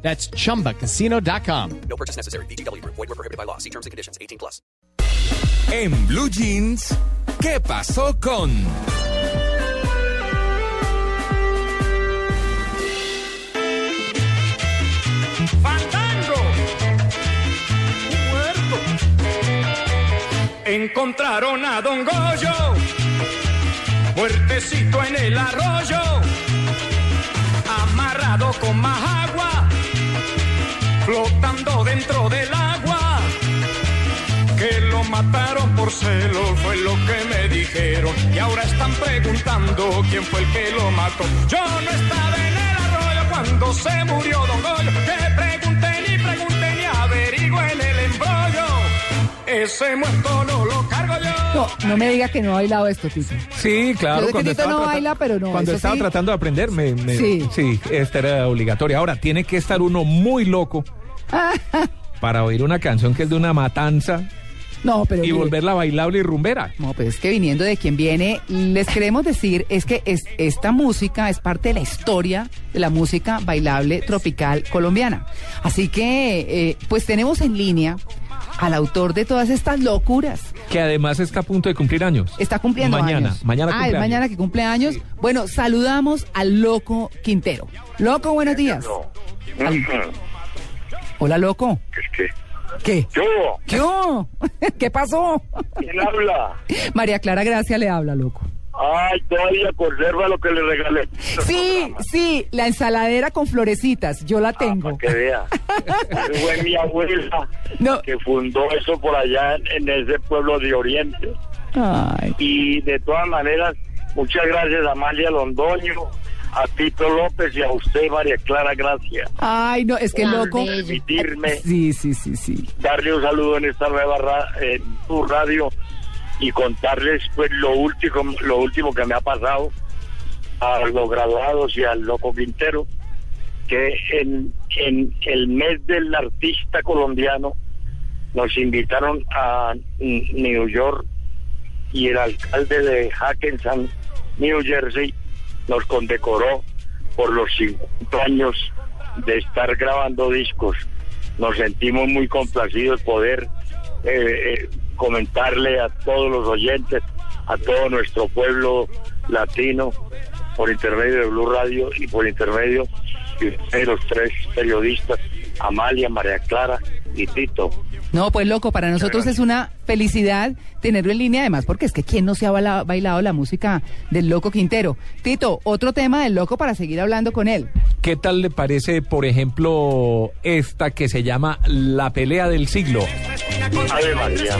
That's chumbacasino.com. No purchase necessary. BGW. Void were prohibited by law. See terms and conditions. 18 plus. En Blue Jeans, ¿qué pasó con? ¡Fandango! Un muerto. Encontraron a Don Goyo, muertecito en el arroyo, amarrado con más agua, flotando dentro del agua. Que lo mataron por celos, fue lo que me dijeron. Y ahora están preguntando quién fue el que lo mató. Yo no estaba en el arroyo cuando se murió Don Goyo. Que pregunten y pregunten y averigüen el embrollo. Ese muerto no lo cargo yo. No, no me diga que no ha bailado esto, Tito. Sí, Yo claro. que cuando Tito estaba no trata- baila, pero no, Cuando estaba sí. tratando de aprender, me, me- Sí. sí, esta era obligatoria. Ahora, tiene que estar uno muy loco para oír una canción que es de una matanza No, pero y mire, volverla bailable y rumbera. No, pero es que viniendo de quien viene, les queremos decir es que es, esta música es parte de la historia de la música bailable tropical colombiana. Así que, eh, pues tenemos en línea al autor de todas estas locuras. Que además está a punto de cumplir años. Está cumpliendo mañana, años. Mañana ah, cumple es mañana que cumple años. Bueno, saludamos al Loco Quintero. Loco, buenos días. Al- Hola, Loco. Es que, ¿Qué? yo, ¿Qué, hubo? ¿Qué pasó? ¿quién habla? María Clara Gracia le habla, Loco. Ay, todavía conserva lo que le regalé. Sí, sí, la ensaladera con florecitas, yo la tengo. Para que vea. Esa Fue mi abuela No. que fundó eso por allá en, en ese pueblo de Oriente. Ay, Y de todas maneras, muchas gracias a Amalia Londoño, a Tito López y a usted, María Clara Gracia. ay, no, es que loco. Permitirme Sí, sí, sí, sí. darle un saludo en esta nueva ra- en tu radio y contarles pues lo último lo último que me ha pasado a los graduados y al loco Quintero que en, en el mes del artista colombiano nos invitaron a New York y el alcalde de Hackensack, New Jersey, nos condecoró por los 50 años de estar grabando discos. Nos sentimos muy complacidos poder eh, eh, comentarle a todos los oyentes, a todo nuestro pueblo latino, por intermedio de Blue Radio y por intermedio de los tres periodistas, Amalia, María Clara No, pues loco, para nosotros es una felicidad tenerlo en línea, además, porque es que ¿quién no se ha baila- bailado la música del Loco Quintero? Tito, otro tema del Loco para seguir hablando con él. ¿Qué tal le parece, por ejemplo, esta que se llama La pelea del siglo? Ave María.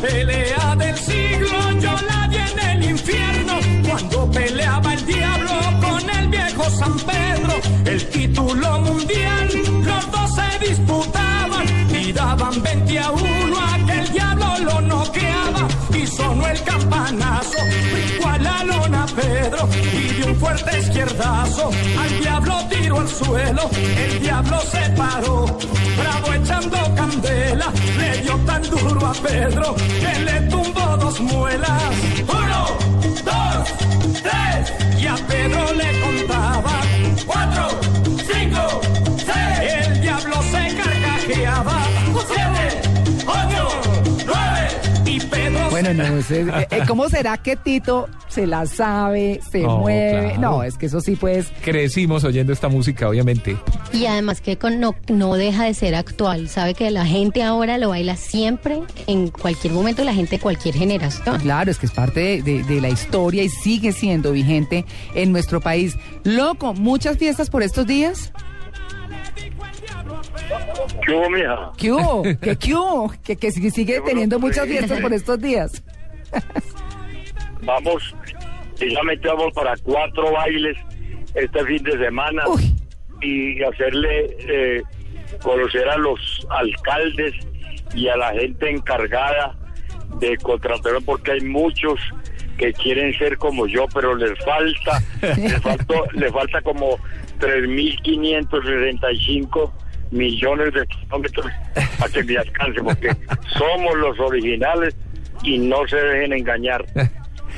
Pelea del siglo yo la vi en el infierno cuando peleaba el diablo con el viejo San Pedro. El título mundial los dos se disputaban y daban 20 a 1 a que el diablo lo noqueaba y sonó el campanazo. Brincó a lona Pedro y de un fuerte izquierdazo al diablo al suelo. El diablo se paró, bravo echando candela, le dio tan duro a Pedro que le tumbó dos muelas. Uno, dos, tres, y a Pedro le contaba. No, es- eh, eh, ¿cómo será que Tito se la sabe, se No, mueve? claro. No, es que eso sí, pues, Crecimos oyendo esta música, obviamente. Y además que con- no, no deja de ser actual. Sabe que la gente ahora lo baila siempre, en cualquier momento, la gente de cualquier generación. claro, es que es parte de, de- de la historia y sigue siendo vigente en nuestro país. Loco, muchas fiestas por estos días. ¿Qué hubo, mija? ¿Qué hubo? ¿Qué, qué hubo? Que, que sigue teniendo muchas fiestas por estos días. vamos, precisamente vamos para cuatro bailes este fin de semana Uy. y hacerle eh, conocer a los alcaldes y a la gente encargada de contratar porque hay muchos que quieren ser como yo, pero les falta, les, faltó, les falta como 3.565 millones de kilómetros para que me alcance, porque somos los originales y no se dejen engañar.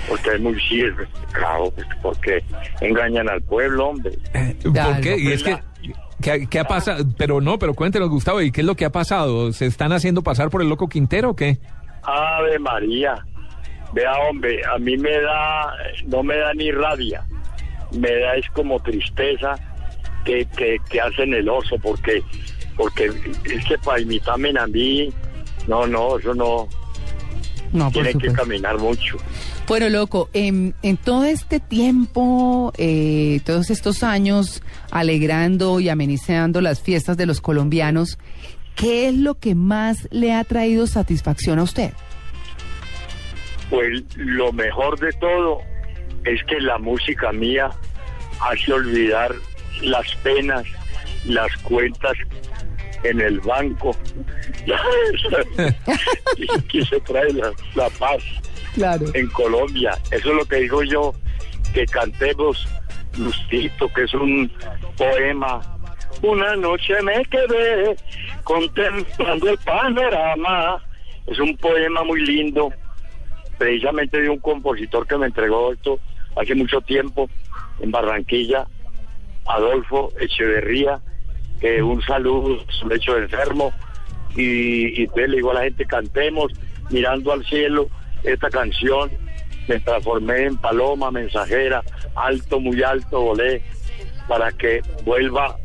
Porque es muy cierto, claro, pues, porque engañan al pueblo, hombre. ¿Por qué? Y es que... ¿verdad? ¿Qué, qué ha pasado? Pero no, pero cuéntenos, Gustavo, ¿y qué es lo que ha pasado? ¿Se están haciendo pasar por el loco Quintero o qué? Ave María. Vea, hombre, a mí me da, no me da ni rabia, me da es como tristeza que, que, que hacen el oso, porque, porque es que para imitarme a mí, no, no, eso no, No, tienen que caminar mucho. Bueno, loco, en, en todo este tiempo, eh, todos estos años, alegrando y amenizando las fiestas de los colombianos, ¿qué es lo que más le ha traído satisfacción a usted? Pues lo mejor de todo es que la música mía hace olvidar las penas, las cuentas en el banco, que se trae la, la paz Claro. en Colombia. Eso es lo que digo yo, que cantemos Lustito, que es un poema. Una noche me quedé contemplando el panorama. Es un poema muy lindo, precisamente de un compositor que me entregó esto hace mucho tiempo en Barranquilla, Adolfo Echeverría, que un saludo, es un hecho enfermo, y, y entonces le digo a la gente, cantemos mirando al cielo esta canción, me transformé en paloma mensajera, alto, muy alto, volé, para que vuelva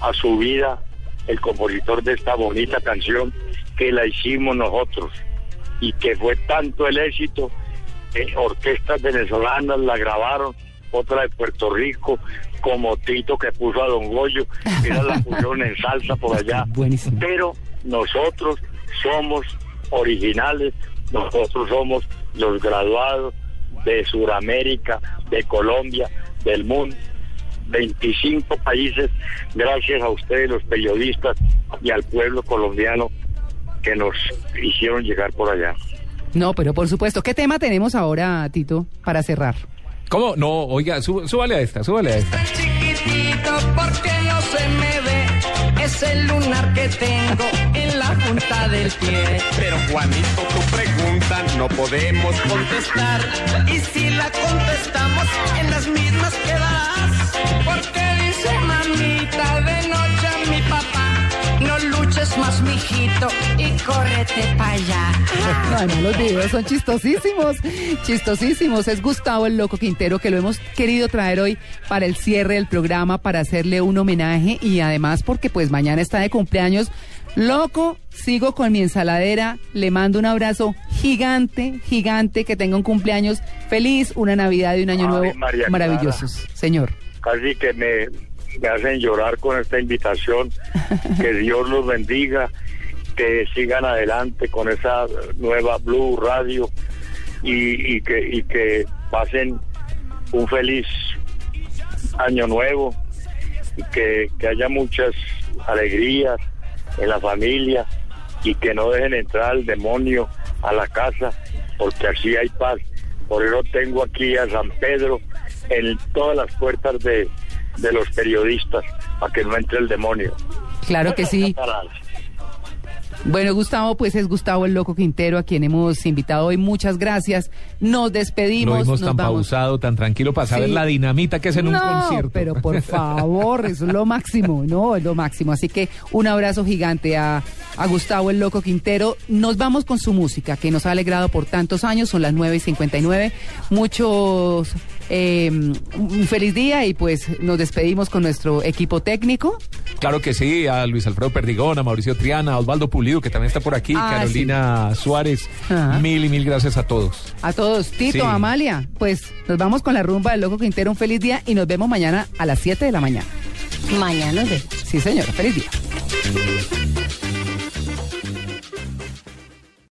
a su vida el compositor de esta bonita canción que la hicimos nosotros y que fue tanto el éxito que orquestas venezolanas la grabaron, otra de Puerto Rico, como Tito que puso a Don Goyo, era la pusieron en salsa por allá. Buenísimo. Pero nosotros somos originales, nosotros somos los graduados de Sudamérica, de Colombia, del mundo. 25 países, gracias a ustedes los periodistas y al pueblo colombiano que nos hicieron llegar por allá. No, pero por supuesto. ¿Qué tema tenemos ahora, Tito, para cerrar? ¿Cómo? No, oiga, sú- súbale a esta, súbale a esta. chiquitito porque no se me ve. Es el lunar que tengo en la punta del pie. Pero Juanito, tu pregunta no podemos contestar. Y si la contestamos, en las mismas quedarás. Porque dice mamita de noche a mi papá: No luches más, mijito, córrete para allá. No, además los videos son chistosísimos, chistosísimos. Es Gustavo el Loco Quintero que lo hemos querido traer hoy para el cierre del programa, para hacerle un homenaje y además porque pues mañana está de cumpleaños. Loco, sigo con mi ensaladera, le mando un abrazo gigante, gigante, que tenga un cumpleaños feliz, una Navidad y un año Ay, nuevo María maravillosos. Señor. Casi que me, me hacen llorar con esta invitación. Que Dios los bendiga, que sigan adelante con esa nueva Blue Radio y, y que, y que pasen un feliz año nuevo y que, que haya muchas alegrías en la familia y que no dejen entrar al demonio a la casa porque así hay paz. Por eso tengo aquí a San Pedro en todas las puertas de, de los periodistas para que no entre el demonio. Claro que sí. Bueno, Gustavo, pues es Gustavo el Loco Quintero, a quien hemos invitado hoy. Muchas gracias. Nos despedimos. Lo vimos nos tan vamos. pausado, tan tranquilo para saber Sí. la dinamita que es en un concierto. pero por favor, eso es lo máximo, no, es lo máximo. Así que un abrazo gigante a, a Gustavo el Loco Quintero. Nos vamos con su música, que nos ha alegrado por tantos años, son las 9 y 59. Muchos, eh, un feliz día y pues nos despedimos con nuestro equipo técnico. Claro que sí, a Luis Alfredo Perdigón, a Mauricio Triana, a Osvaldo Pulido, que también está por aquí, Ah, Carolina Suárez. Ajá. Mil y mil gracias a todos. A todos, Tito, Sí. Amalia, pues nos vamos con la rumba del Loco Quintero. Un feliz día y nos vemos mañana a las 7 de la mañana. Mañana vemos. Sí, señora, feliz día.